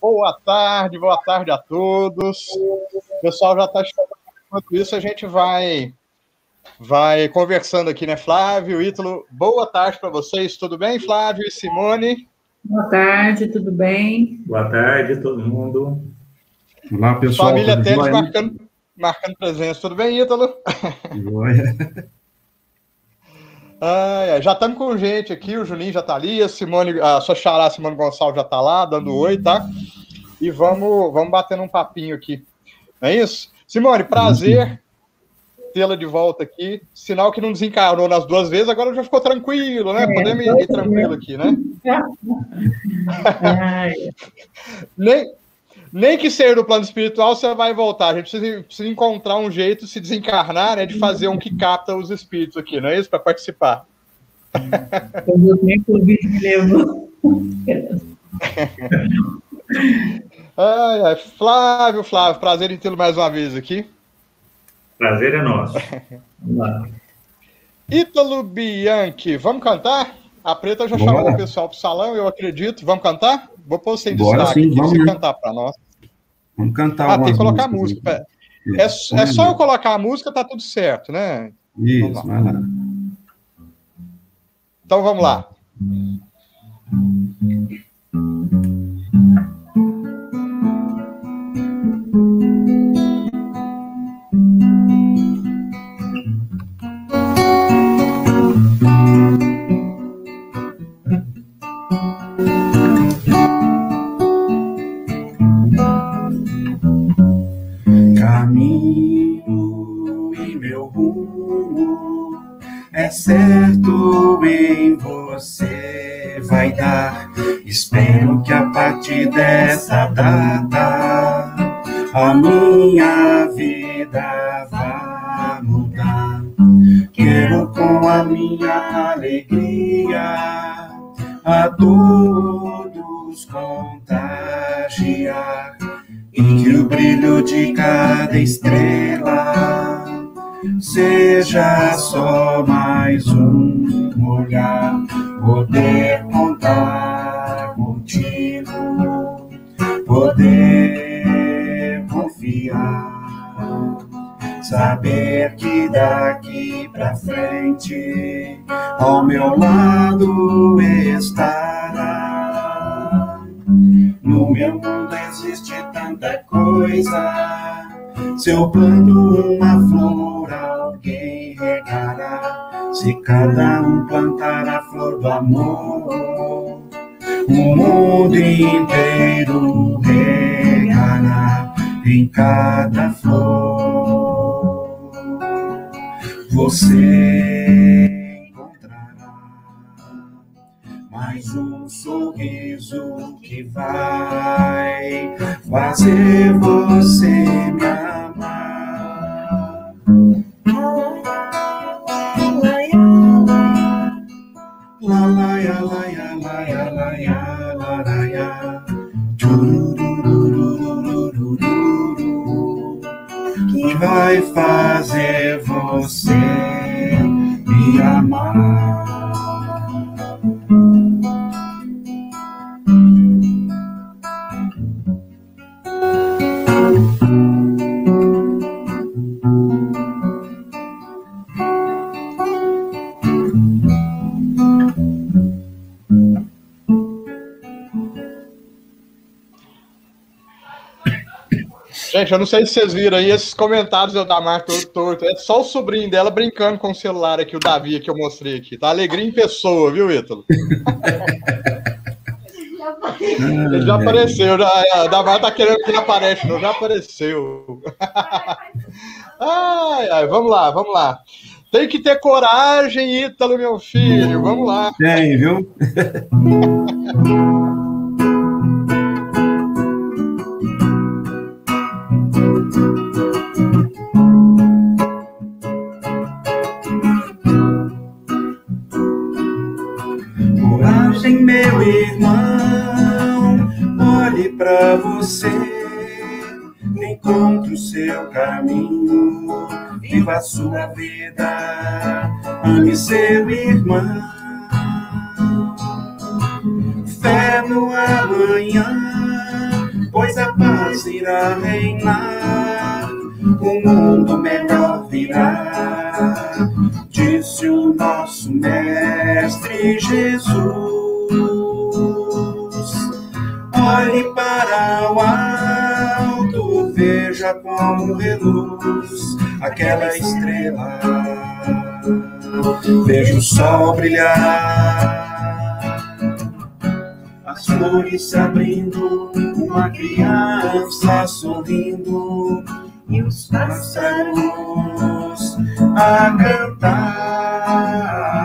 Boa tarde, boa tarde a todos. O pessoal já está chegando. Enquanto isso, a gente vai vai conversando aqui, né, Flávio, Ítalo? Boa tarde para vocês, tudo bem, Flávio e Simone? Boa tarde, tudo bem? Boa tarde, todo mundo. Olá, pessoal. Família Teles marcando, marcando presença, tudo bem, Ítalo? Joia. Ah, já estamos com gente aqui, o Juninho já está ali, a Simone, a sua xará Simone Gonçalves já está lá, dando oi, tá? E vamos, vamos batendo um papinho aqui. Não é isso? Simone, prazer tê-la de volta aqui. Sinal que não desencarnou nas duas vezes, agora já ficou tranquilo, né? É, Podemos ir, ir tranquilo aqui, né? nem, nem que seja do plano espiritual, você vai voltar. A gente precisa, precisa encontrar um jeito, se desencarnar, né? De fazer um que capta os espíritos aqui, não é isso? Para participar. Eu vou nem que o bicho me levou. ai, ai. Flávio, Flávio, prazer em tê-lo mais uma vez aqui. Prazer é nosso. Ítalo Bianchi, vamos cantar? A Preta já Bora. chamou o pessoal para o salão, eu acredito. Vamos cantar? Vou pôr sem Bora, destaque sim, vamos, você cantar para nós. Vamos cantar. Ah, tem que colocar música. É, é, só eu colocar a música, tá tudo certo, né? Isso, vai lá. Então vamos lá. Certo em você vai dar. Espero que a partir dessa data a minha vida vá mudar. Quero com a minha alegria a todos contagiar e que o brilho de cada estrela seja só mais um olhar, poder contar contigo, poder confiar, saber que daqui pra frente ao meu lado estará. No meu mundo existe tanta coisa. Se eu planto uma flor, alguém regará. Se cada um plantar a flor do amor, o mundo inteiro regará em cada flor. Você encontrará mais um sorriso que vai fazer você me amar. Vai fazer você me amar. Gente, eu não sei se vocês viram aí esses comentários da Damar todo torto. É só o sobrinho dela brincando com o celular aqui, o Davi, que eu mostrei aqui. Tá alegria em pessoa, viu, Ítalo? ele já apareceu, já, a Damar tá querendo que ele apareça, não, já apareceu. ai, ai, vamos lá, vamos lá. Tem que ter coragem, Ítalo, meu filho. Vamos lá. Tem, viu? para você. encontre o seu caminho, viva a sua vida, ame seu irmão. Fé no amanhã, pois a paz irá reinar, o mundo melhor virá, disse o nosso Mestre Jesus. Olhe para o alto, veja como reluz aquela estrela. Veja o sol brilhar, as flores se abrindo, uma criança sorrindo e os pássaros a cantar.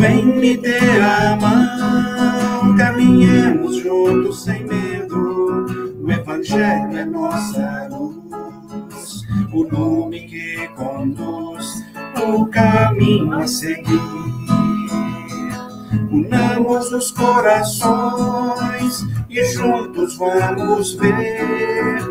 Vem me dê a mão, caminhemos juntos sem medo. O Evangelho é nossa luz, o nome que conduz o caminho a seguir. Unamos os corações e juntos vamos ver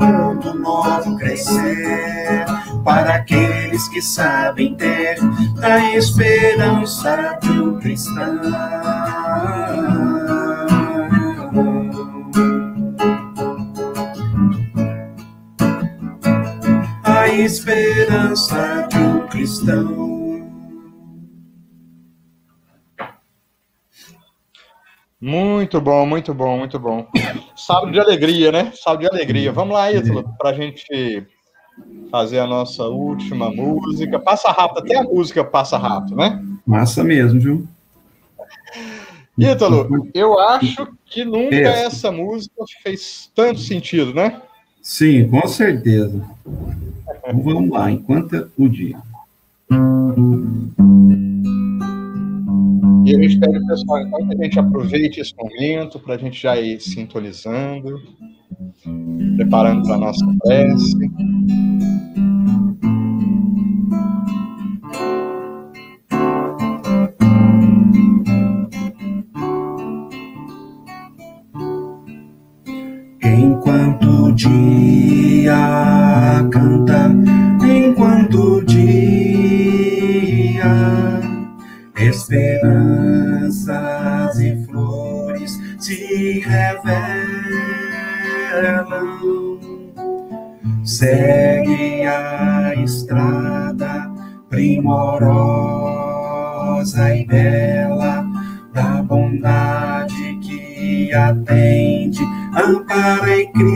mundo novo crescer para aqueles que sabem ter a esperança um cristão. A esperança um cristão. Muito bom, muito bom, muito bom. Sábado de alegria, né? Sábado de alegria. Vamos lá, Ítalo, para a gente fazer a nossa última música. Passa rápido, até a música passa rápido, né? Massa mesmo, viu? Ítalo, eu acho que nunca Essa. essa música fez tanto sentido, né? Sim, com certeza. Então, vamos lá, enquanto o dia. E eu espero, pessoal, então, que a gente aproveite esse momento para a gente já ir sintonizando, preparando para a nossa prece. Ampara e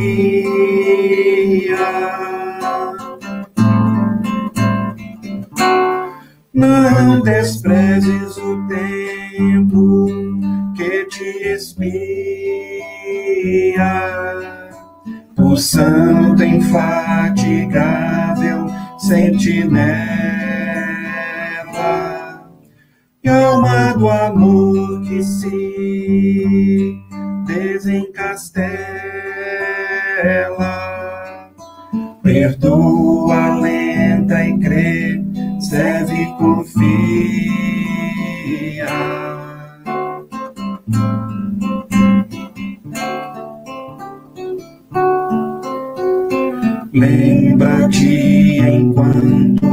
enquanto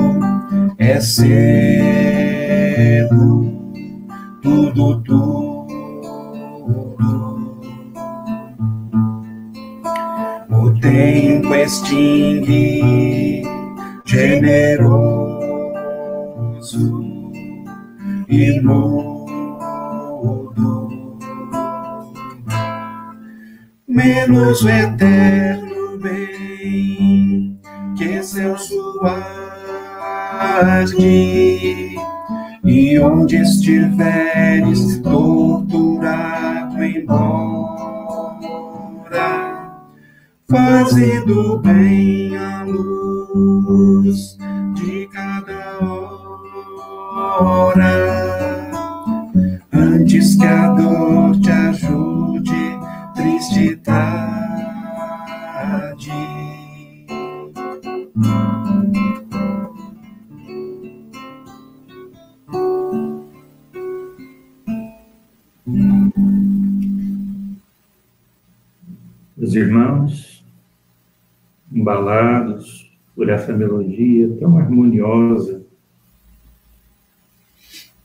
é cedo, tudo, tudo. O tempo extingue, generoso e mudo. Menos o eterno e onde estiveres torturado embora, fazendo bem a luz de cada hora, antes que a dor te ajude, triste tarde. Os irmãos, embalados por essa melodia tão harmoniosa,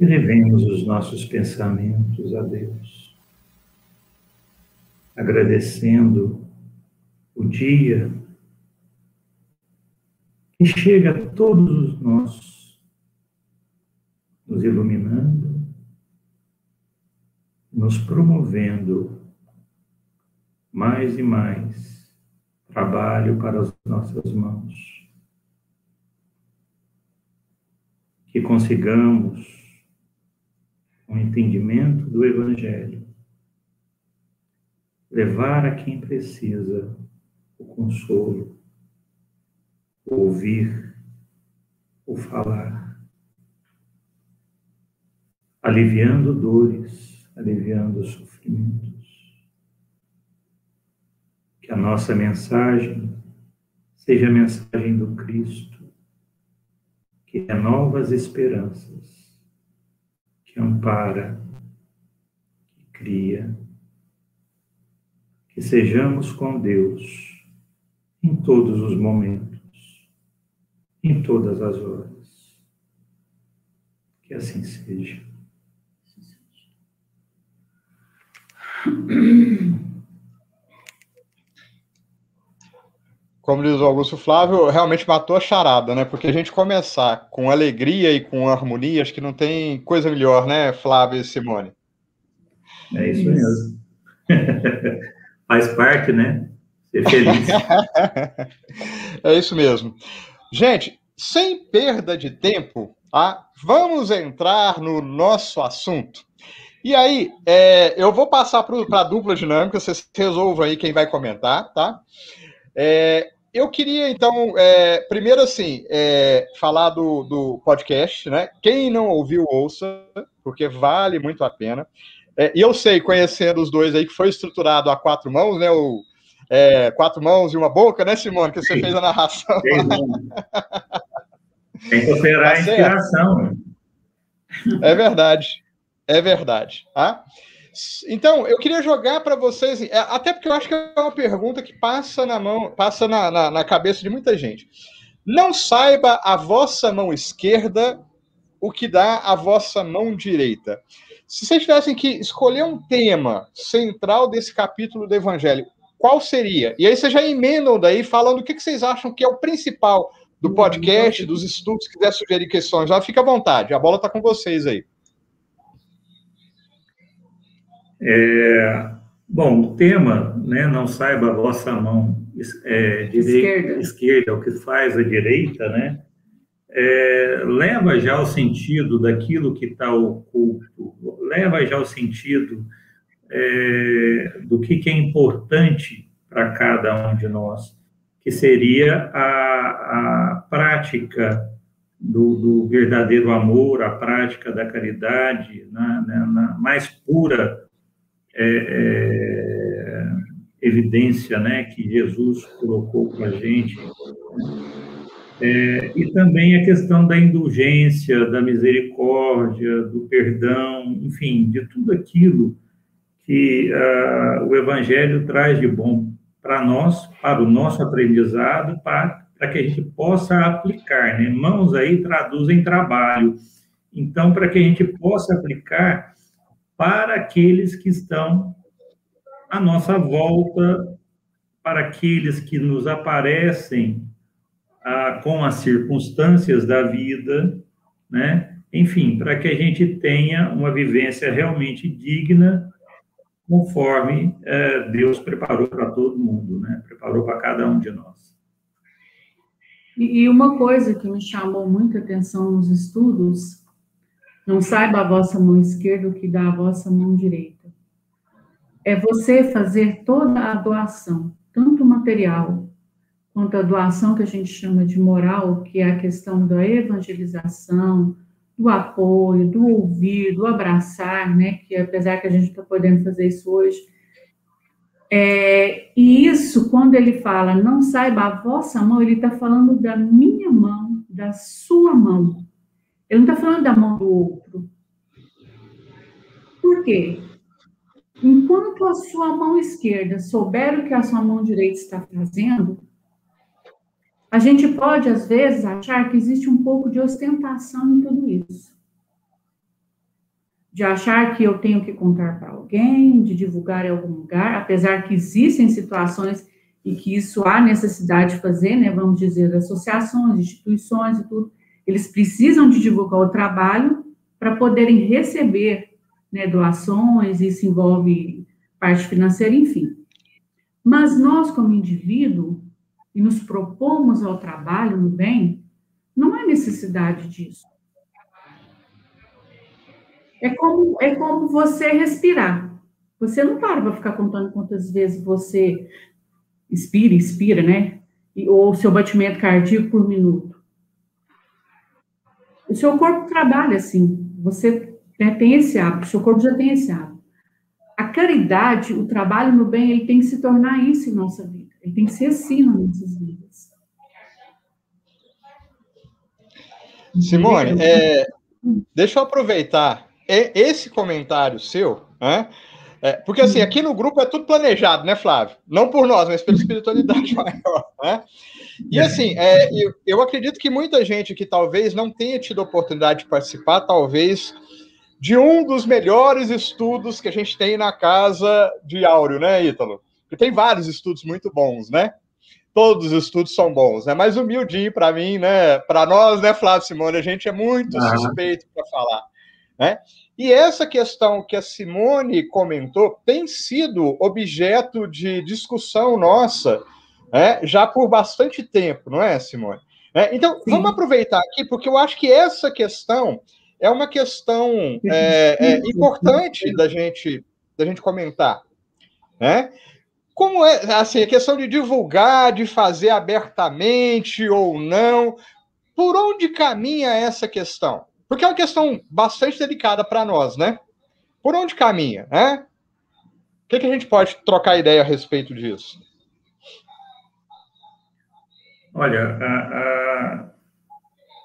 elevemos os nossos pensamentos a Deus, agradecendo o dia que chega a todos nós, nos iluminando, nos promovendo mais e mais trabalho para as nossas mãos. Que consigamos um entendimento do Evangelho, levar a quem precisa o consolo, o ouvir, o falar, aliviando dores, aliviando sofrimentos. Que a nossa mensagem seja a mensagem do Cristo, que renova as esperanças, que ampara, que cria, que sejamos com Deus em todos os momentos em todas as horas. Que assim seja. Como diz o Augusto Flávio, realmente matou a charada, né? Porque a gente começar com alegria e com harmonia, acho que não tem coisa melhor, né, Flávio e Simone? É isso mesmo. Faz parte, né? Ser feliz. é isso mesmo. Gente, sem perda de tempo, tá? vamos entrar no nosso assunto. E aí, é, eu vou passar para a dupla dinâmica, vocês resolvam aí quem vai comentar, tá? É, eu queria, então, é, primeiro, assim, é, falar do, do podcast, né? Quem não ouviu, ouça, porque vale muito a pena. É, e eu sei, conhecendo os dois aí, que foi estruturado a quatro mãos, né? O, é, quatro mãos e uma boca, né, Simone? Que você Sim. fez a narração. Tem que operar tá a inspiração. É verdade. É verdade. Tá? Então, eu queria jogar para vocês, é, até porque eu acho que é uma pergunta que passa na mão, passa na, na, na cabeça de muita gente. Não saiba a vossa mão esquerda o que dá a vossa mão direita. Se vocês tivessem que escolher um tema central desse capítulo do Evangelho, qual seria? E aí vocês já emendam daí falando o que vocês acham que é o principal do podcast, dos estudos, se quiser sugerir questões, já fica à vontade, a bola está com vocês aí. É, bom, o tema, né, não saiba a vossa mão é, direita, esquerda. esquerda, o que faz a direita, né, é, leva já o sentido daquilo que está oculto, leva já o sentido é, do que, que é importante para cada um de nós, que seria a, a prática do, do, verdadeiro amor, a prática da caridade, na, na, na mais pura é, é, evidência né, que Jesus colocou para a gente. É, e também a questão da indulgência, da misericórdia, do perdão, enfim, de tudo aquilo que uh, o Evangelho traz de bom para nós, para o nosso aprendizado, para, para que a gente possa aplicar. Né? Mãos aí traduzem trabalho. Então, para que a gente possa aplicar para aqueles que estão à nossa volta, para aqueles que nos aparecem ah, com as circunstâncias da vida, né? Enfim, para que a gente tenha uma vivência realmente digna conforme é, Deus preparou para todo mundo, né? Preparou para cada um de nós. E uma coisa que me chamou muita atenção nos estudos, não saiba a vossa mão esquerda o que dá a vossa mão direita. É você fazer toda a doação, tanto material quanto a doação que a gente chama de moral, que é a questão da evangelização, do apoio, do ouvir, do abraçar, né? Que apesar que a gente está podendo fazer isso hoje. É, e isso, quando ele fala, não saiba a vossa mão, ele está falando da minha mão, da sua mão. Ele não está falando da mão do outro. Por quê? enquanto a sua mão esquerda souber o que a sua mão direita está fazendo, a gente pode, às vezes, achar que existe um pouco de ostentação em tudo isso. De achar que eu tenho que contar para alguém, de divulgar em algum lugar, apesar que existem situações e que isso há necessidade de fazer, né, vamos dizer, associações, instituições e tudo, eles precisam de divulgar o trabalho para poderem receber né, doações, isso envolve parte financeira, enfim. Mas nós, como indivíduo, e nos propomos ao trabalho no bem, não há necessidade disso. É como, é como você respirar. Você não para para ficar contando quantas vezes você Inspira, inspira, né? E, ou seu batimento cardíaco por minuto. O seu corpo trabalha assim. Você né, tem esse hábito, o seu corpo já tem esse hábito. A caridade, o trabalho no bem, ele tem que se tornar isso em nossa vida. Ele tem que ser assim nas nossas vidas. Simone, é, deixa eu aproveitar esse comentário seu, né? É, porque assim, aqui no grupo é tudo planejado, né, Flávio? Não por nós, mas pela espiritualidade maior, né? E assim, é, eu, eu, acredito que muita gente que talvez não tenha tido oportunidade de participar, talvez, de um dos melhores estudos que a gente tem na casa de Áureo, né, Ítalo? Porque tem vários estudos muito bons, né? Todos os estudos são bons, né? Mas humildinho para mim, né? Para nós, né, Flávio Simone, a gente é muito suspeito para falar, né? E essa questão que a Simone comentou tem sido objeto de discussão nossa né, já por bastante tempo, não é, Simone? É, então, Sim. vamos aproveitar aqui, porque eu acho que essa questão é uma questão é, é, importante da gente, da gente comentar. Né? Como é assim, a questão de divulgar, de fazer abertamente ou não, por onde caminha essa questão? Porque é uma questão bastante delicada para nós, né? Por onde caminha, né? O que, que a gente pode trocar ideia a respeito disso? Olha, a, a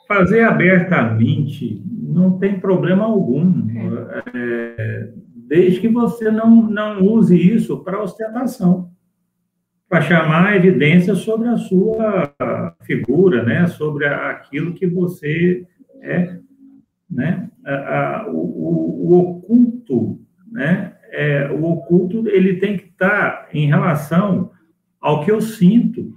fazer abertamente não tem problema algum, é, desde que você não, não use isso para ostentação, para chamar evidência sobre a sua figura, né, sobre aquilo que você é né? A, a, o, o, oculto, né? É, o oculto ele tem que estar em relação ao que eu sinto,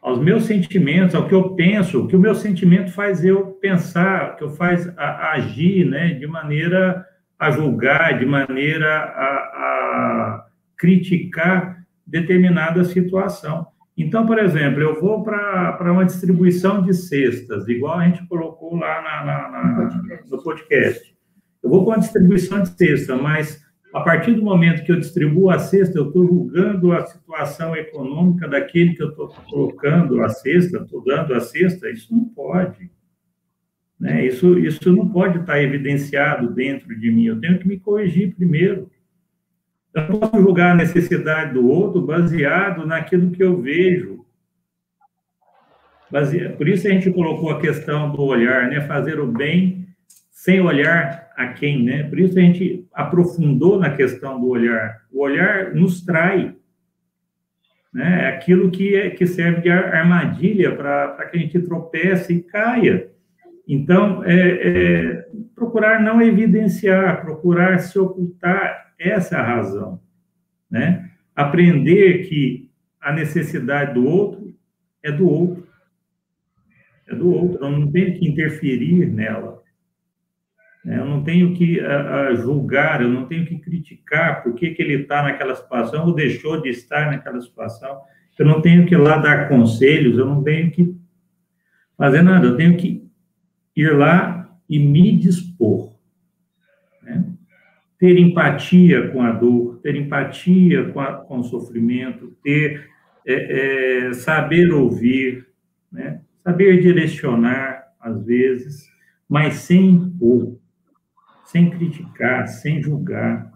aos meus sentimentos, ao que eu penso, o que o meu sentimento faz eu pensar, que eu faz a, agir, né? De maneira a julgar, de maneira a, a criticar determinada situação. Então, por exemplo, eu vou para uma distribuição de cestas, igual a gente colocou lá na, na, na, no podcast. Eu vou para uma distribuição de cesta, mas a partir do momento que eu distribuo a cesta, eu estou julgando a situação econômica daquele que eu estou colocando a cesta, estou dando a cesta, isso não pode. Né? Isso, isso não pode estar evidenciado dentro de mim, eu tenho que me corrigir primeiro. Eu não posso julgar a necessidade do outro baseado naquilo que eu vejo. Por isso a gente colocou a questão do olhar, né? Fazer o bem sem olhar a quem, né? Por isso a gente aprofundou na questão do olhar. O olhar nos trai, né? É aquilo que, é, que serve de armadilha para que a gente tropece e caia. Então, é, é, procurar não evidenciar, procurar se ocultar essa é a razão, né? Aprender que a necessidade do outro é do outro. É do outro, eu não tenho que interferir nela. Né? Eu não tenho que a, a julgar, eu não tenho que criticar por que, que ele está naquela situação ou deixou de estar naquela situação. Eu não tenho que ir lá dar conselhos, eu não tenho que fazer nada, eu tenho que ir lá e me dispor. Ter empatia com a dor, ter empatia com, a, com o sofrimento, ter é, é, saber ouvir, né? saber direcionar às vezes, mas sem impor, sem criticar, sem julgar.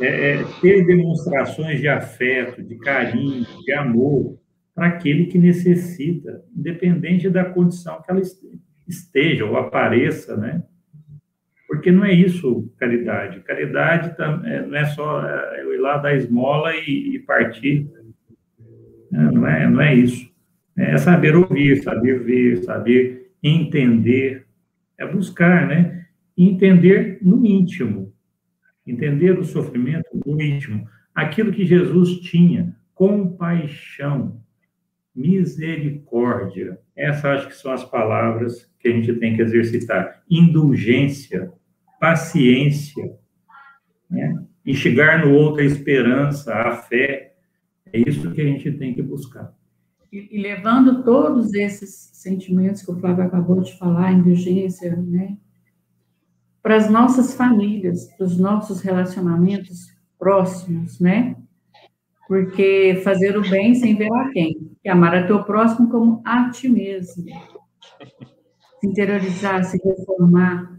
É, é ter demonstrações de afeto, de carinho, de amor para aquele que necessita, independente da condição que ela esteja ou apareça, né? Porque não é isso caridade. Caridade é, não é só é, eu ir lá dar esmola e, partir. Não é, não é isso. É saber ouvir, saber ver, saber entender. É buscar, né? Entender no íntimo. Entender o sofrimento no íntimo. Aquilo que Jesus tinha, compaixão, misericórdia. Essas acho que são as palavras que a gente tem que exercitar. Indulgência, paciência, né? enxergar no outro a esperança, a fé. É isso que a gente tem que buscar. E, e levando todos esses sentimentos que o Flávio acabou de falar, indulgência, né? Para as nossas famílias, para os nossos relacionamentos próximos, né? Porque fazer o bem sem ver a quem. E amar a teu próximo como a ti mesmo. Se interiorizar, se reformar.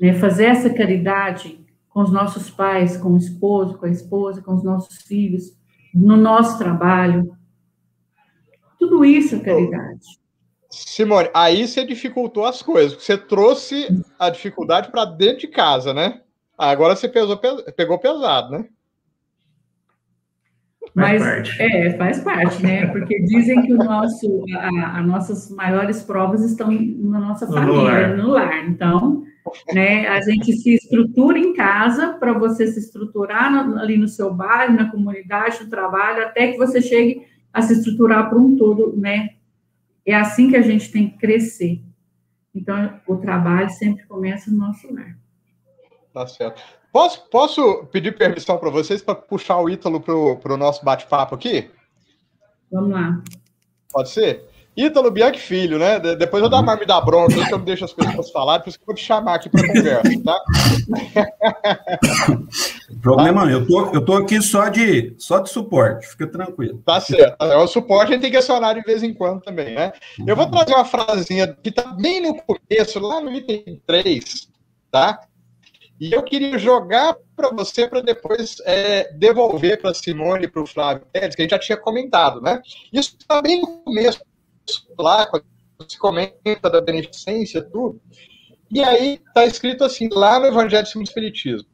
Né? Fazer essa caridade com os nossos pais, com o esposo, com a esposa, com os nossos filhos, no nosso trabalho. Tudo isso é caridade. Simone, aí você dificultou as coisas. Você trouxe a dificuldade para dentro de casa, né? Agora você pesou, pegou pesado, né? Mas faz é, faz parte, né? Porque dizem que o nosso, a, as nossas maiores provas estão na nossa família, no lar. no lar. Então, né, a gente se estrutura em casa para você se estruturar no, ali no seu bairro, na comunidade, no trabalho, até que você chegue a se estruturar para um todo, né? É assim que a gente tem que crescer. Então, o trabalho sempre começa no nosso lar. Tá certo. Posso, posso pedir permissão para vocês para puxar o Ítalo para o nosso bate-papo aqui? Vamos lá. Pode ser? Ítalo Bianchi Filho, né? Depois eu dar uma me dar bronca, que eu não deixo as pessoas falar, por isso que eu vou te chamar aqui para conversa, tá? Problema não, eu tô, eu tô aqui só de, só de suporte, fica tranquilo. Tá certo. É, o suporte a gente tem que acionar de vez em quando também, né? Eu vou trazer uma frasinha que tá bem no começo, lá no item 3, tá? E eu queria jogar para você para depois é, devolver para Simone e para o Flávio Pérez, que a gente já tinha comentado, né? Isso está bem no começo, lá, se comenta da beneficência, tudo. E aí está escrito assim, lá no Evangelho segundo o Espiritismo.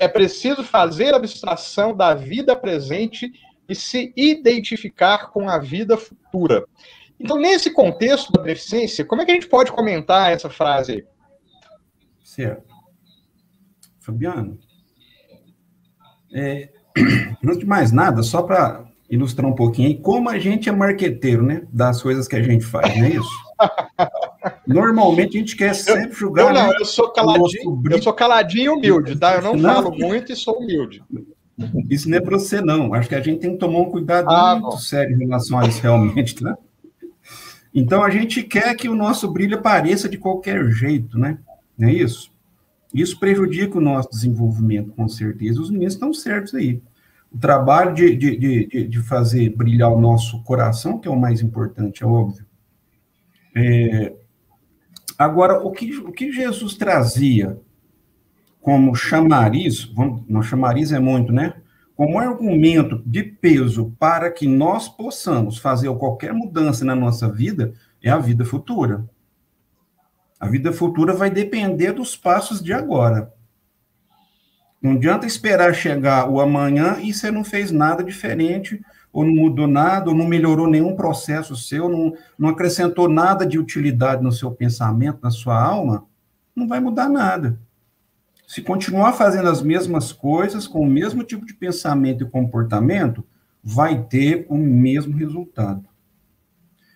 é preciso fazer abstração da vida presente e se identificar com a vida futura. Então, nesse contexto da beneficência, como é que a gente pode comentar essa frase? Certo. Fabiano, é, antes de mais nada, só para ilustrar um pouquinho aí, como a gente é marqueteiro, né? Das coisas que a gente faz, não é isso? Normalmente a gente quer sempre julgar. Eu, não, eu sou caladinho, eu sou caladinho e humilde, tá? Eu não, não, falo muito e sou humilde. Isso não é para você, não. Acho que a gente tem que tomar um cuidado ah, muito bom. sério em relação a isso realmente, tá? Então a gente quer que o nosso brilho apareça de qualquer jeito, né? Não é isso? Isso prejudica o nosso desenvolvimento, com certeza. Os meninos estão certos aí. O trabalho de, de, de, de fazer brilhar o nosso coração, que é o mais importante, é óbvio. É... Agora, o que, o que Jesus trazia como chamariz, não chamariz é muito, né? Como argumento de peso para que nós possamos fazer qualquer mudança na nossa vida, é a vida futura. A vida futura vai depender dos passos de agora. Não adianta esperar chegar o amanhã e você não fez nada diferente, ou não mudou nada, ou não melhorou nenhum processo seu, não, não acrescentou nada de utilidade no seu pensamento, na sua alma, não vai mudar nada. Se continuar fazendo as mesmas coisas, com o mesmo tipo de pensamento e comportamento, vai ter o mesmo resultado.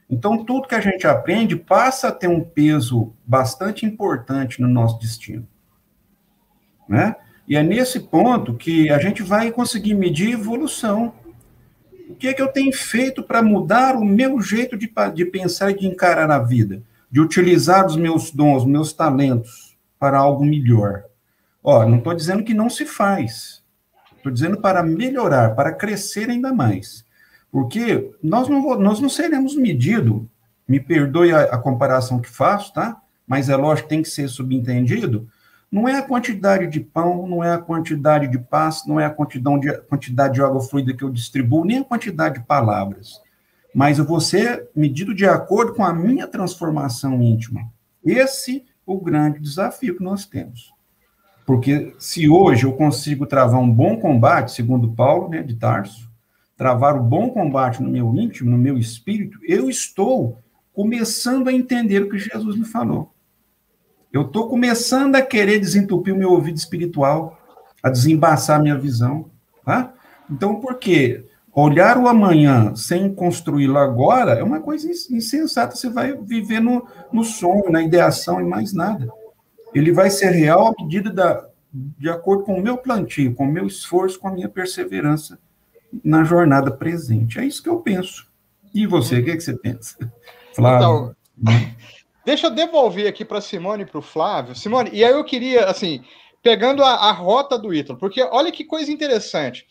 Então, tudo que a gente aprende passa a ter um peso bastante importante no nosso destino. Né? E é nesse ponto que a gente vai conseguir medir evolução. O que é que eu tenho feito para mudar o meu jeito de, de pensar e de encarar a vida? De utilizar os meus dons, meus talentos para algo melhor? Ó, não estou dizendo que não se faz. Estou dizendo para melhorar, para crescer ainda mais. Porque nós não, nós não seremos medidos, me perdoe a, a, comparação que faço, tá? Mas é lógico que tem que ser subentendido. Não é a quantidade de pão, não é a quantidade de paz, não é a quantidade de, quantidade de água fluida que eu distribuo, nem a quantidade de palavras. Mas eu vou ser medido de acordo com a minha transformação íntima. Esse o grande desafio que nós temos. Porque se hoje eu consigo travar um bom combate, segundo Paulo, né, de Tarso, travar o bom combate no meu íntimo, no meu espírito, eu estou começando a entender o que Jesus me falou. Eu estou começando a querer desentupir o meu ouvido espiritual, a desembaçar a minha visão. Tá? Então, por quê? Olhar o amanhã sem construí-lo agora é uma coisa insensata. Você vai viver no, no sonho, na ideação e mais nada. Ele vai ser real à medida da, de acordo com o meu plantio, com o meu esforço, com a minha perseverança na jornada presente. É isso que eu penso. E você, o que, é que você pensa? Flávio. Então, deixa eu devolver aqui para Simone e para o Flávio. Simone, e aí eu queria, assim, pegando a, a rota do Ítalo, porque olha que coisa interessante.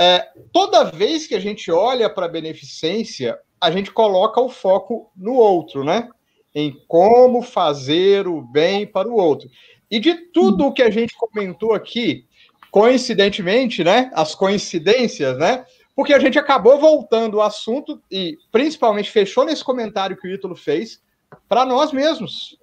É, toda vez que a gente olha para a beneficência, a gente coloca o foco no outro, né? Em como fazer o bem para o outro. E de tudo o que a gente comentou aqui, coincidentemente, né? As coincidências, né? Porque a gente acabou voltando o assunto e principalmente fechou nesse comentário que o Ítalo fez para nós mesmos.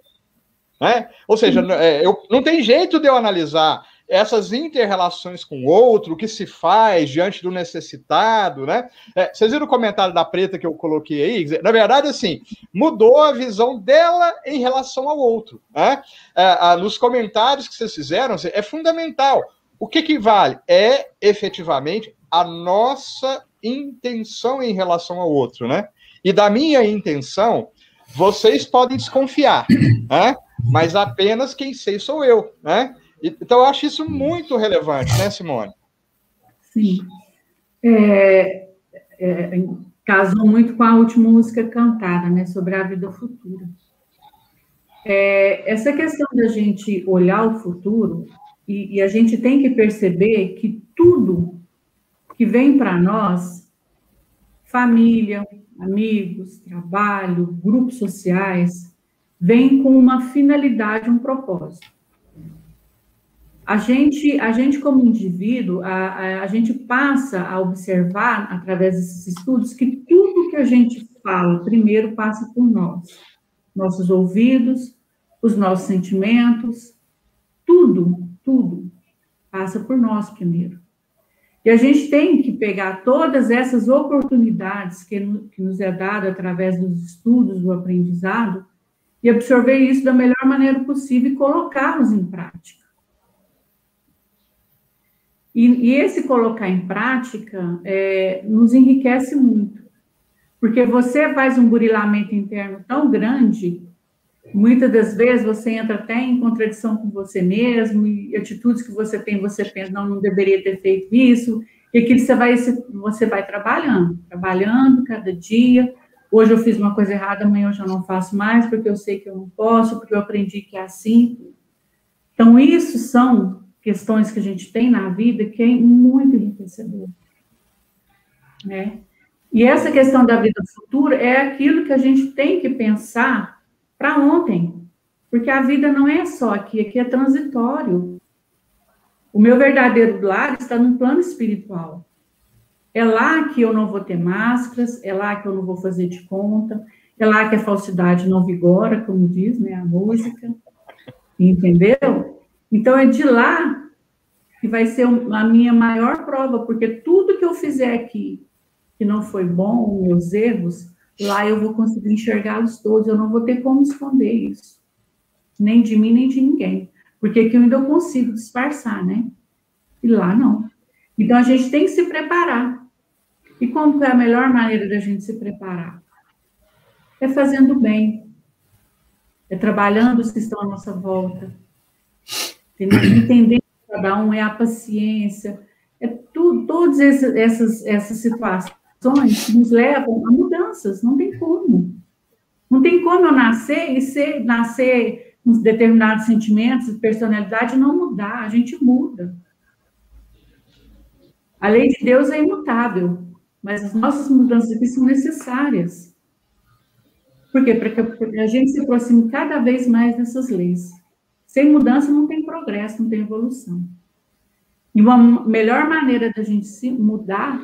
Né? Ou seja, é, eu, não tem jeito de eu analisar essas interrelações com o outro, o que se faz diante do necessitado, né? É, vocês viram o comentário da preta que eu coloquei aí? Na verdade, assim, mudou a visão dela em relação ao outro, né? É, nos comentários que vocês fizeram, assim, é fundamental. O que, que vale? É efetivamente a nossa intenção em relação ao outro, né? E da minha intenção, vocês podem desconfiar, né? Mas apenas quem sei sou eu, né? Então, eu acho isso muito relevante, né, Simone? Sim. É, é, casou muito com a última música cantada, né, sobre a vida futura. É, essa questão da gente olhar o futuro, e, e a gente tem que perceber que tudo que vem para nós, família, amigos, trabalho, grupos sociais, vem com uma finalidade, um propósito a gente, a gente como indivíduo, a, a, a, gente passa a observar, através desses estudos, que tudo que a gente fala, primeiro passa por nós. Nossos ouvidos, os nossos sentimentos, tudo, tudo passa por nós primeiro. E a gente tem que pegar todas essas oportunidades que, que nos é dada através dos estudos, do aprendizado, e absorver isso da melhor maneira possível e colocá-los em prática. E, e esse colocar em prática é, nos enriquece muito, porque você faz um burilamento interno tão grande, muitas das vezes você entra até em contradição com você mesmo, e atitudes que você tem, você pensa, não, não deveria ter feito isso, e aquilo você vai, você vai trabalhando, trabalhando cada dia. Hoje eu fiz uma coisa errada, amanhã eu já não faço mais, porque eu sei que eu não posso, porque eu aprendi que é assim. Então, isso são questões que a gente tem na vida que é muito enriquecedor. Né? E essa questão da vida futura é aquilo que a gente tem que pensar para ontem, porque a vida não é só aqui, aqui é transitório. O meu verdadeiro lar está no plano espiritual. É lá que eu não vou ter máscaras, é lá que eu não vou fazer de conta, é lá que a falsidade não vigora, como diz né, a música. Entendeu? Então, é de lá que vai ser a minha maior prova, porque tudo que eu fizer aqui que não foi bom, meus erros, lá eu vou conseguir enxergá-los todos, eu não vou ter como esconder isso. Nem de mim, nem de ninguém. Porque aqui eu ainda consigo disfarçar, né? E lá não. Então a gente tem que se preparar. E como é a melhor maneira da gente se preparar? É fazendo bem. É trabalhando os que estão à nossa volta entender cada um é a paciência, é tudo, todas essas, essas situações nos levam a mudanças, não tem como. Não tem como eu nascer e ser, nascer com determinados sentimentos, personalidade, não mudar, a gente muda. A lei de Deus é imutável, mas as nossas mudanças aqui são necessárias. Por quê? Para que a gente se aproxime cada vez mais dessas leis. Sem mudança não tem progresso, não tem evolução. E uma melhor maneira da gente se mudar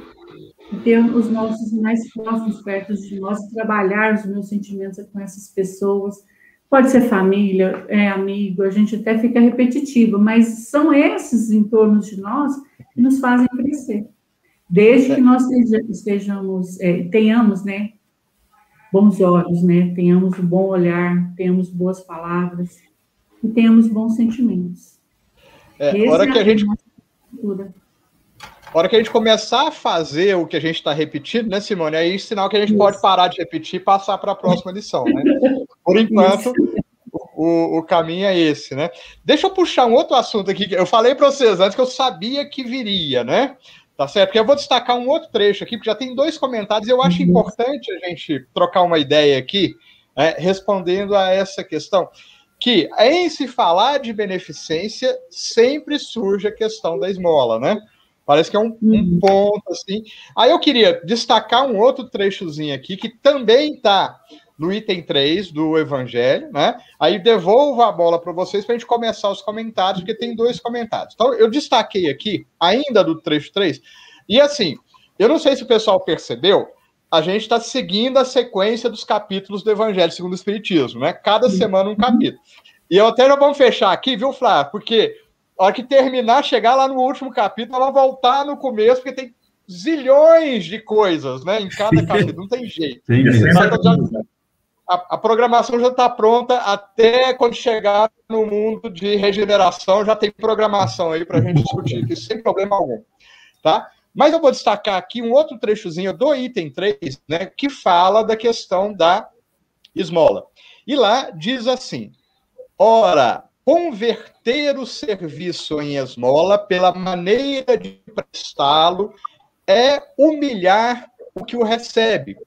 ter os nossos mais próximos perto de nós, trabalhar os meus sentimentos com essas pessoas, Pode ser família, é amigo, a gente até fica repetitivo, mas são esses em torno de nós que nos fazem crescer. Desde que nós estejamos, é, tenhamos, né, bons olhos, né, tenhamos um bom olhar, tenhamos boas palavras e tenhamos bons sentimentos. É, hora é que a gente hora que a gente começar a fazer o que a gente está repetindo, né, Simone? Aí é sinal que a gente Isso. pode parar de repetir e passar para a próxima lição, né? Por enquanto, o, o, caminho é esse, né? Deixa eu puxar um outro assunto aqui. Eu falei para vocês antes que eu sabia que viria, né? Tá certo? Porque eu vou destacar um outro trecho aqui, porque já tem dois comentários, e eu acho uhum. importante a gente trocar uma ideia aqui, né, respondendo a essa questão. Que em se falar de beneficência, sempre surge a questão da esmola, né? Parece que é um, um, uhum. ponto assim. Aí eu queria destacar um outro trechozinho aqui que também está no item 3 do Evangelho, né? Aí devolvo a bola para vocês para a gente começar os comentários, porque tem dois comentários. Então, eu destaquei aqui, ainda do trecho 3, e assim, eu não sei se o pessoal percebeu, a gente está seguindo a sequência dos capítulos do Evangelho segundo o Espiritismo, né? Cada semana um capítulo. E eu até já vamos fechar aqui, viu, Flávio? Porque a hora que terminar, chegar lá no último capítulo, ela voltar no começo, porque tem zilhões de coisas, né? Em cada capítulo, não tem jeito. Sim, a, a, programação já está pronta até quando chegar no mundo de regeneração, já tem programação aí para a gente discutir aqui, sem problema algum. Tá? Mas eu vou destacar aqui um outro trechozinho do item 3, né, que fala da questão da esmola. E lá diz assim: ora, converter o serviço em esmola pela maneira de prestá-lo é humilhar o que o recebe.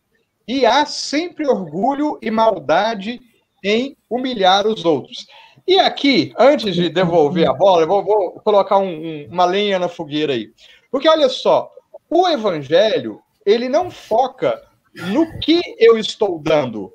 E há sempre orgulho e maldade em humilhar os outros. E aqui, antes de devolver a bola, eu vou, vou colocar um, um, uma lenha na fogueira aí. Porque olha só, o evangelho, ele não foca no que eu estou dando,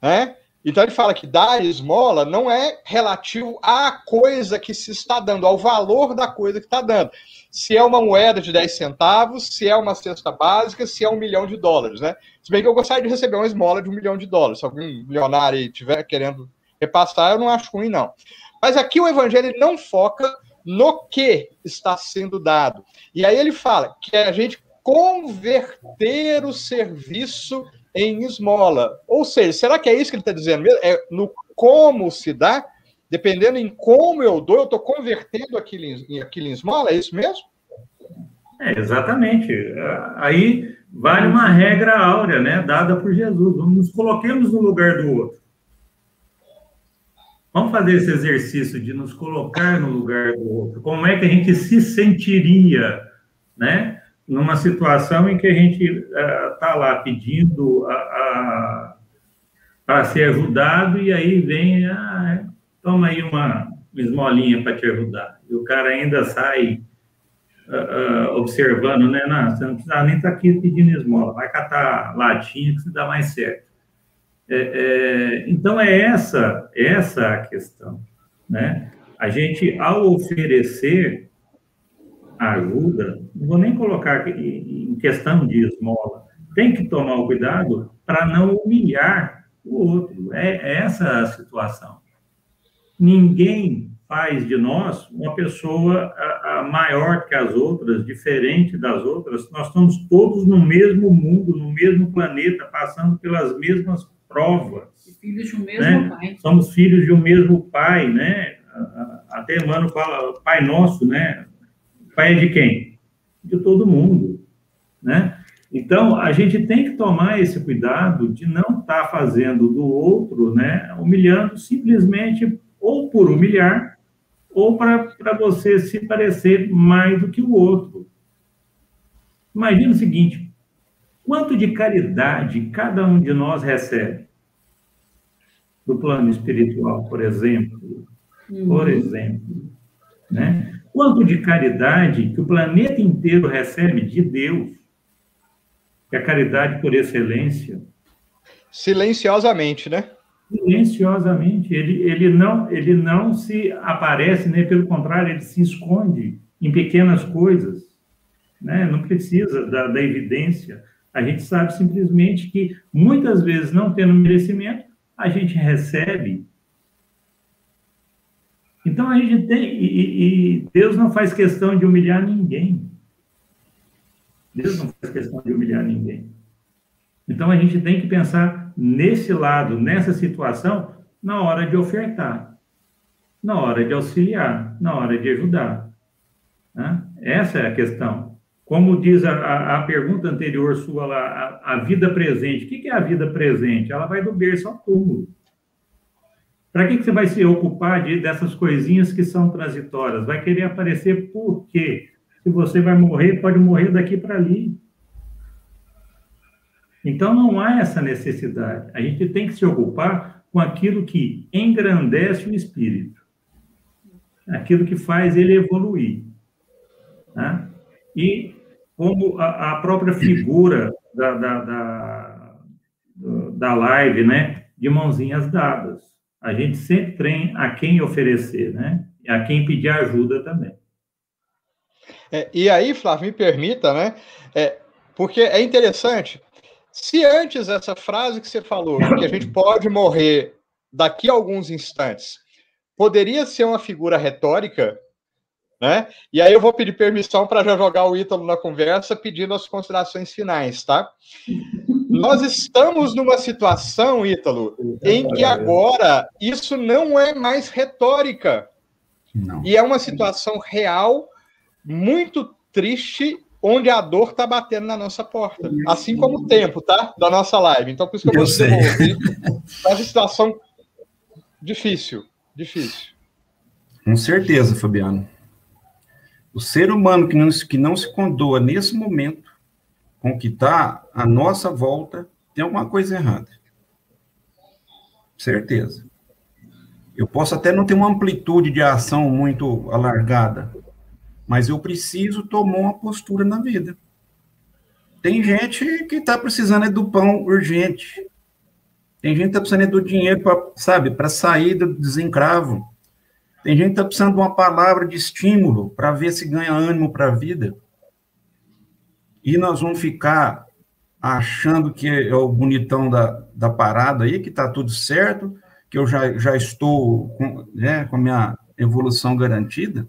né? Então ele fala que dar esmola não é relativo à coisa que se está dando, ao valor da coisa que está dando. Se é uma moeda de 10 centavos, se é uma cesta básica, se é um milhão de dólares, né? Se bem que eu gostaria de receber uma esmola de um milhão de dólares. Se algum milionário estiver querendo repassar, eu não acho ruim, não. Mas aqui o evangelho não foca no que está sendo dado. E aí ele fala que é a gente converter o serviço em esmola. Ou seja, será que é isso que ele está dizendo mesmo? É no como se dá? Dependendo em como eu dou, eu estou convertendo aquilo em, aquilo em esmola? É isso mesmo? É, exatamente. Aí vale uma regra áurea, né, dada por Jesus. Nos coloquemos no lugar do outro. Vamos fazer esse exercício de nos colocar no lugar do outro. Como é que a gente se sentiria, né? Numa situação em que a gente está eh, uh, lá pedindo para ser ajudado e aí vem, ah, toma aí uma, esmolinha para te ajudar. E o cara ainda sai uh, uh, observando, né? Não, você não precisa nem estar tá aqui pedindo esmola, vai catar latinha que se dá mais certo. É, é, então é essa, essa a questão, né? A gente, ao oferecer ajuda, não vou nem colocar em questão de esmola, tem que tomar o cuidado para não humilhar o outro. É, é essa a situação. Ninguém faz de nós uma pessoa maior que as outras, diferente das outras. Nós estamos todos no mesmo mundo, no mesmo planeta, passando pelas mesmas provas. Filhos de um mesmo né? pai. Somos filhos de um mesmo pai, né? Até Emmanuel fala, Pai Nosso, né? Pai é de quem? De todo mundo, né? Então, a gente tem que tomar esse cuidado de não estar tá fazendo do outro, né, humilhando simplesmente ou por humilhar, ou para você se parecer mais do que o outro. Imagina o seguinte: quanto de caridade cada um de nós recebe? Do plano espiritual, por exemplo. Por uhum. exemplo. Né? Quanto de caridade que o planeta inteiro recebe de Deus, que é a caridade por excelência. Silenciosamente, né? Silenciosamente. Ele, ele, não, ele não se aparece, né? pelo contrário, ele se esconde em pequenas coisas. Né? Não precisa da, da evidência. A gente sabe simplesmente que, muitas vezes, não tendo merecimento, a gente recebe Então a gente tem, e, e, Deus não faz questão de humilhar ninguém. Deus não faz questão de humilhar ninguém. Então a gente tem que pensar nesse lado, nessa situação, na hora de ofertar, na hora de auxiliar, na hora de ajudar. Né? Essa é a questão. Como diz a, a, a pergunta anterior sua lá, a, a, vida presente. O que é a vida presente? Ela vai do berço ao túmulo. Para que, que você vai se ocupar de, dessas coisinhas que são transitórias? Vai querer aparecer por quê? Se você vai morrer, pode morrer daqui para ali. Então, não há essa necessidade. A gente tem que se ocupar com aquilo que engrandece o espírito, aquilo que faz ele evoluir. Né? E como a, a própria figura da, da, da, da live, né? de mãozinhas dadas. A gente sempre tem a quem oferecer, né? E a quem pedir ajuda também. É, e aí, Flávio, me permita, né? É, porque é interessante. Se antes essa frase que você falou, que a gente pode morrer daqui a alguns instantes, poderia ser uma figura retórica, né? E aí eu vou pedir permissão para já jogar o Ítalo na conversa, pedindo as considerações finais, tá? Nós estamos numa situação, Ítalo, em que agora isso não é mais retórica. Não. E é uma situação real, muito triste, onde a dor está batendo na nossa porta. Assim como o tempo, tá? Da nossa live. Então, por isso que eu, eu vou devolver. É uma situação difícil, difícil. Com certeza, Fabiano. O ser humano que não, que não se condoa nesse momento com que está à nossa volta, tem alguma coisa errada. Certeza. Eu posso até não ter uma amplitude de ação muito alargada, mas eu preciso tomar uma postura na vida. Tem gente que está precisando do pão urgente. Tem gente que está precisando do dinheiro para, sabe, para sair do desencravo. Tem gente que está precisando de uma palavra de estímulo para ver se ganha ânimo para a vida. E nós vamos ficar achando que é o bonitão da, da parada aí, que está tudo certo, que eu já, já estou com, né, com a minha evolução garantida.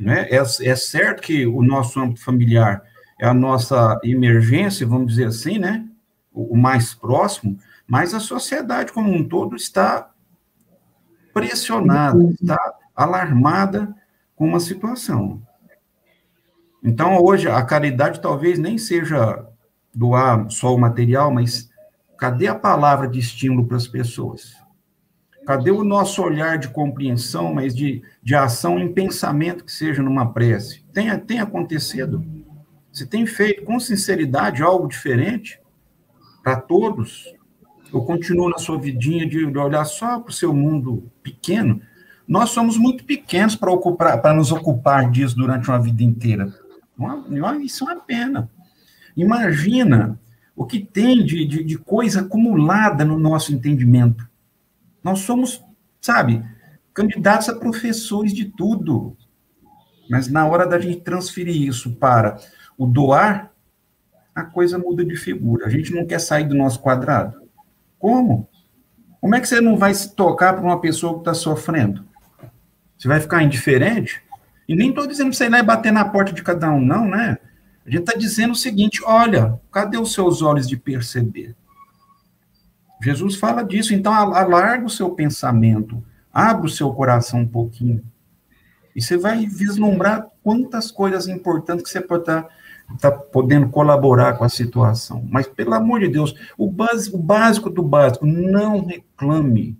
Né? É, é certo que o nosso âmbito familiar é a nossa emergência, vamos dizer assim, né? o, o mais próximo, mas a sociedade como um todo está pressionada, está alarmada com uma situação. Então, hoje, a caridade talvez nem seja doar só o material, mas cadê a palavra de estímulo para as pessoas? Cadê o nosso olhar de compreensão, mas de, de ação em pensamento que seja numa prece? Tem, tem acontecido? Você tem feito com sinceridade algo diferente para todos? eu continuo na sua vidinha de olhar só para o seu mundo pequeno, nós somos muito pequenos para nos ocupar disso durante uma vida inteira. Isso é uma pena. Imagina o que tem de, de, de coisa acumulada no nosso entendimento. Nós somos, sabe, candidatos a professores de tudo. Mas na hora da gente transferir isso para o doar, a coisa muda de figura. A gente não quer sair do nosso quadrado. Como? Como é que você não vai se tocar para uma pessoa que está sofrendo? Você vai ficar indiferente? E nem estou dizendo para você ir lá e bater na porta de cada um, não, né? A gente está dizendo o seguinte: olha, cadê os seus olhos de perceber? Jesus fala disso, então alarga o seu pensamento, abre o seu coração um pouquinho. E você vai vislumbrar quantas coisas importantes que você pode estar está podendo colaborar com a situação. Mas, pelo amor de Deus, o básico, o básico do básico, não reclame.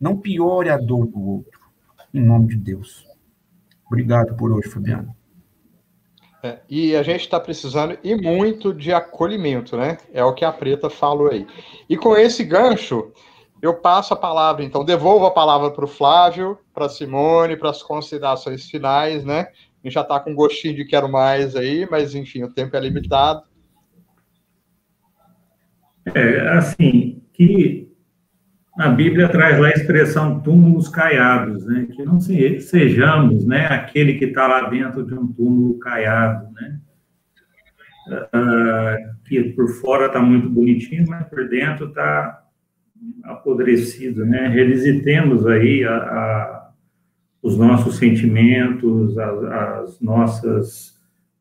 Não piore a dor do outro. Em nome de Deus. Obrigado por hoje, Fabiano. É, e a gente está precisando e muito de acolhimento, né? É o que a Preta falou aí. E com esse gancho, eu passo a palavra, então, devolvo a palavra para o Flávio, para a Simone, para as considerações finais, né? A gente já está com gostinho de quero mais aí, mas enfim, o tempo é limitado. É, assim, que a Bíblia traz lá a expressão túmulos caiados, né? Que não sejamos, né? Aquele que está lá dentro de um túmulo caiado, né? Uh, que por fora está muito bonitinho, mas por dentro está apodrecido, né? Revisitemos aí a, a, os nossos sentimentos, a, as nossas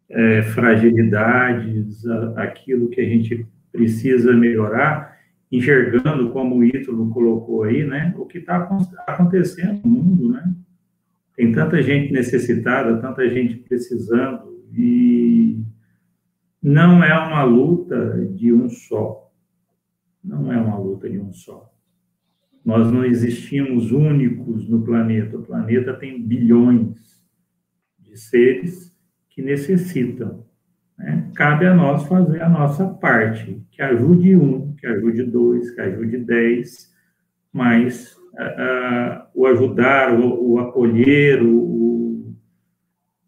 é, fragilidades, aquilo que a gente precisa melhorar, enxergando, como o Ítalo colocou aí, né? O que está acontecendo no mundo, né? Tem tanta gente necessitada, tanta gente precisando, e não é uma luta de um só. Não é uma luta de um só. Nós não existimos únicos no planeta. O planeta tem bilhões de seres que necessitam. Né? Cabe a nós fazer a nossa parte, que ajude um, que ajude dois, que ajude dez, mas uh, o ajudar, o, o acolher, o,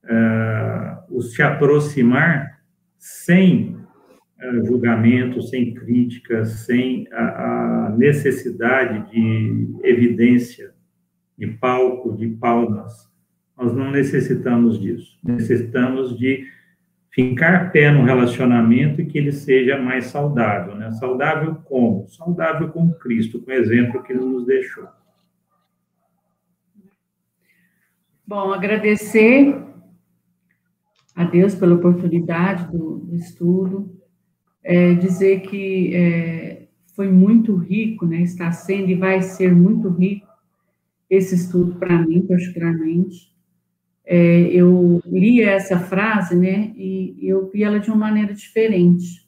uh, o se aproximar sem uh, julgamento, sem crítica, sem a, a, necessidade de evidência, de palco, de palmas. Nós não necessitamos disso. Necessitamos de fincar pé no relacionamento e que ele seja mais saudável, né? Saudável como? Saudável com Cristo, com o exemplo que ele nos deixou. Bom, agradecer a Deus pela oportunidade do, do estudo, é, dizer que é, foi muito rico, né? Está sendo e vai ser muito rico esse estudo para mim, particularmente é, eu li essa frase, né, e eu vi ela de uma maneira diferente.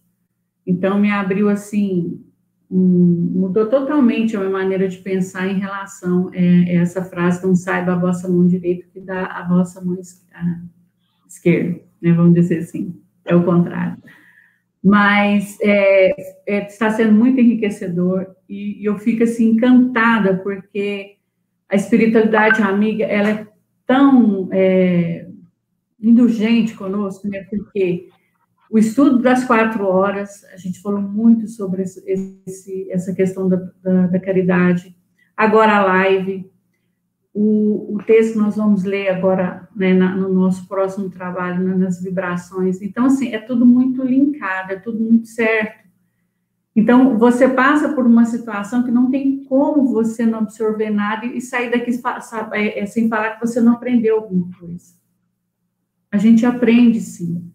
Então, me abriu, assim, mudou totalmente a minha maneira de pensar em relação a é, essa frase, não saiba a vossa mão direita que dá a vossa mão esquerda, né, vamos dizer assim, é o contrário. Mas é, é, está sendo muito enriquecedor e, e eu fico, assim, encantada, porque a espiritualidade amiga, ela é tão é, indulgente conosco, né? Porque o estudo das quatro horas, a gente falou muito sobre esse, essa questão da, da, da, caridade. Agora a live, o, o, texto que nós vamos ler agora, né, na, no nosso próximo trabalho, né, nas vibrações. Então, assim, é tudo muito linkado, é tudo muito certo. Então, você passa por uma situação que não tem como você não absorver nada e sair daqui é, é, sem falar que você não aprendeu alguma coisa. A gente aprende, sim.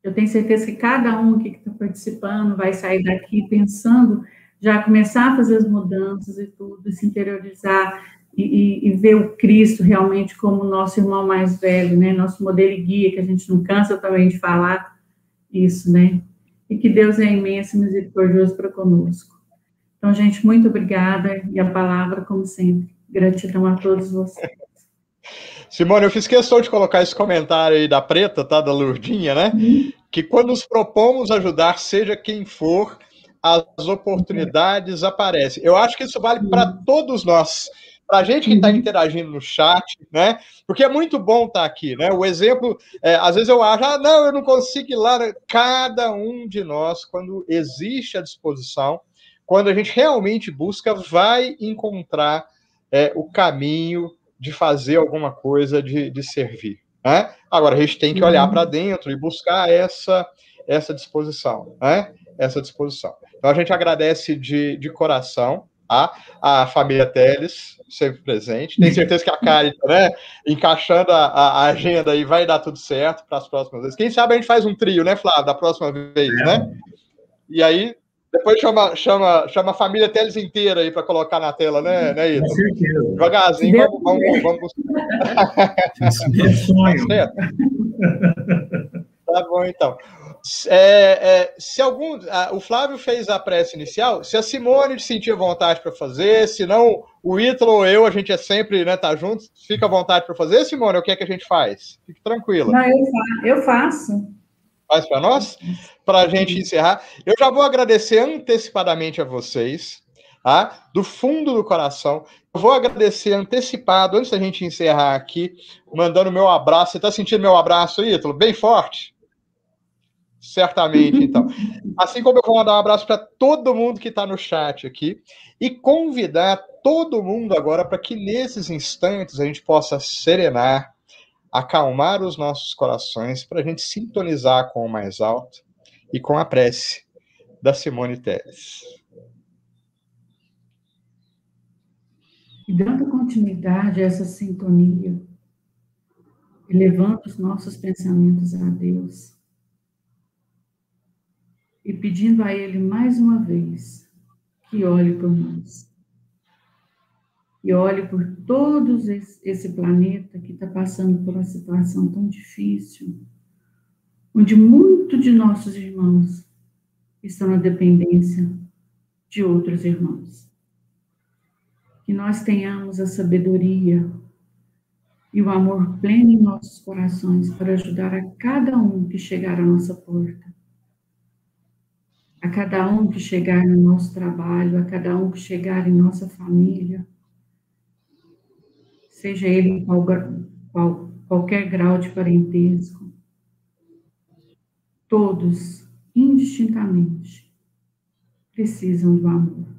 Eu tenho certeza que cada um que está participando vai sair daqui pensando, já começar a fazer as mudanças e tudo, se interiorizar e, e, e, ver o Cristo realmente como nosso irmão mais velho, né? Nosso modelo e guia, que a gente não cansa também de falar isso, né? E que Deus é imenso e misericordioso para conosco. Então, gente, muito obrigada e a palavra, como sempre. Gratidão a todos vocês. Simone, eu fiz questão de colocar esse comentário aí da preta, tá? Da Lurdinha, né? Uhum. Que quando nos propomos ajudar, seja quem for, as oportunidades aparecem. Eu acho que isso vale para todos nós para a gente que está uhum. interagindo no chat, né? Porque é muito bom estar tá aqui, né? O exemplo, é, às vezes eu acho, ah, não, eu não consigo ir lá. Cada um de nós, quando existe a disposição, quando a gente realmente busca, vai encontrar é, o caminho de fazer alguma coisa, de, de servir. Né? Agora, a gente tem que olhar uhum. para dentro e buscar essa, essa disposição, né? Essa disposição. Então, a gente agradece de, de coração a, a família Teles, sempre presente. Tenho certeza que a Kari, né, encaixando a, a, agenda aí, vai dar tudo certo para as próximas vezes. Quem sabe a gente faz um trio, né, Flávio, da próxima vez, é. né? E aí, depois chama, chama, chama a família Teles inteira aí para colocar na tela, né, né Ito? Com certeza. Devagarzinho, vamos, vamos, vamos buscar. É sonho. Tá bom, então. É, é, se algum. A, o Flávio fez a prece inicial. Se a Simone sentir vontade para fazer, se não o Ítalo ou eu, a gente é sempre, né, tá junto, fica à vontade para fazer, Simone, o que é que a gente faz? Fique tranquila. Não, eu, fa eu faço. Faz para nós? Para a gente encerrar. Eu já vou agradecer antecipadamente a vocês, tá? Do fundo do coração. Eu vou agradecer antecipado, antes da gente encerrar aqui, mandando meu abraço. Você está sentindo meu abraço, Ítalo? Bem forte? Certamente, então. Assim como eu vou mandar um abraço para todo mundo que está no chat aqui e convidar todo mundo agora para que nesses instantes a gente possa serenar, acalmar os nossos corações para a gente sintonizar com o mais alto e com a prece da Simone Teles. e dando continuidade a essa sintonia, elevando os nossos pensamentos a Deus e pedindo a Ele mais uma vez que olhe por nós. E olhe por todos esse planeta que está passando por uma situação tão difícil, onde muitos de nossos irmãos estão na dependência de outros irmãos que nós tenhamos a sabedoria e o amor pleno em nossos corações para ajudar a cada um que chegar à nossa porta, a cada um que chegar no nosso trabalho, a cada um que chegar em nossa família, seja ele qual, qual, qualquer grau de parentesco, todos, indistintamente, precisam do amor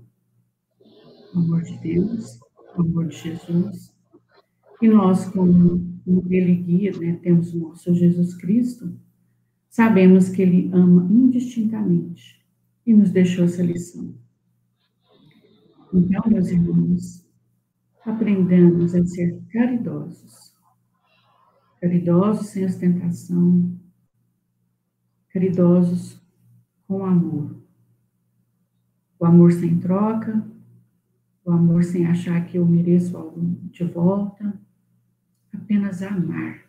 o amor de Deus, o amor de Jesus. E nós, como, Ele guia, né, temos o nosso Jesus Cristo, sabemos que Ele ama indistintamente e nos deixou essa lição. Então, meus irmãos, aprendamos a ser caridosos. Caridosos sem ostentação, caridosos com amor. O amor sem troca, o amor sem achar que eu mereço algo de volta, apenas amar.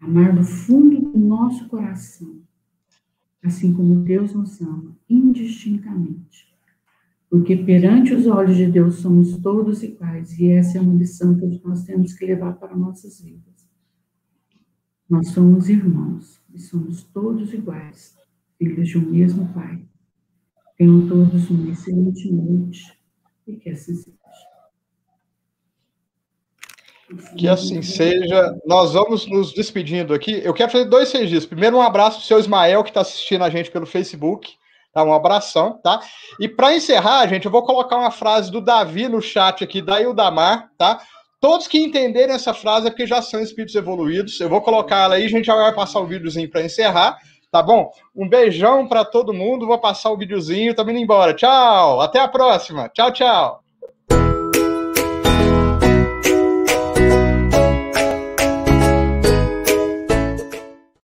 Amar do fundo do nosso coração, assim como Deus nos ama, indistintamente. Porque perante os olhos de Deus somos todos iguais, e essa é uma lição que nós temos que levar para nossas vidas. Nós somos irmãos e somos todos iguais, filhos de um mesmo Pai. Tenham todos uma excelente noite e que assim seja. Que assim seja. Nós vamos nos despedindo aqui. Eu quero fazer dois registros. Primeiro, um abraço para o seu Ismael, que está assistindo a gente pelo Facebook. Tá? Um abração, tá? E para encerrar, gente, eu vou colocar uma frase do Davi no chat aqui, da Ildamar, tá? Todos que entenderem essa frase é porque já são espíritos evoluídos. Eu vou colocar ela aí, a gente já vai passar o videozinho para encerrar, tá bom? Um beijão para todo mundo. Vou passar o videozinho, tô indo embora. Tchau, até a próxima. Tchau, tchau.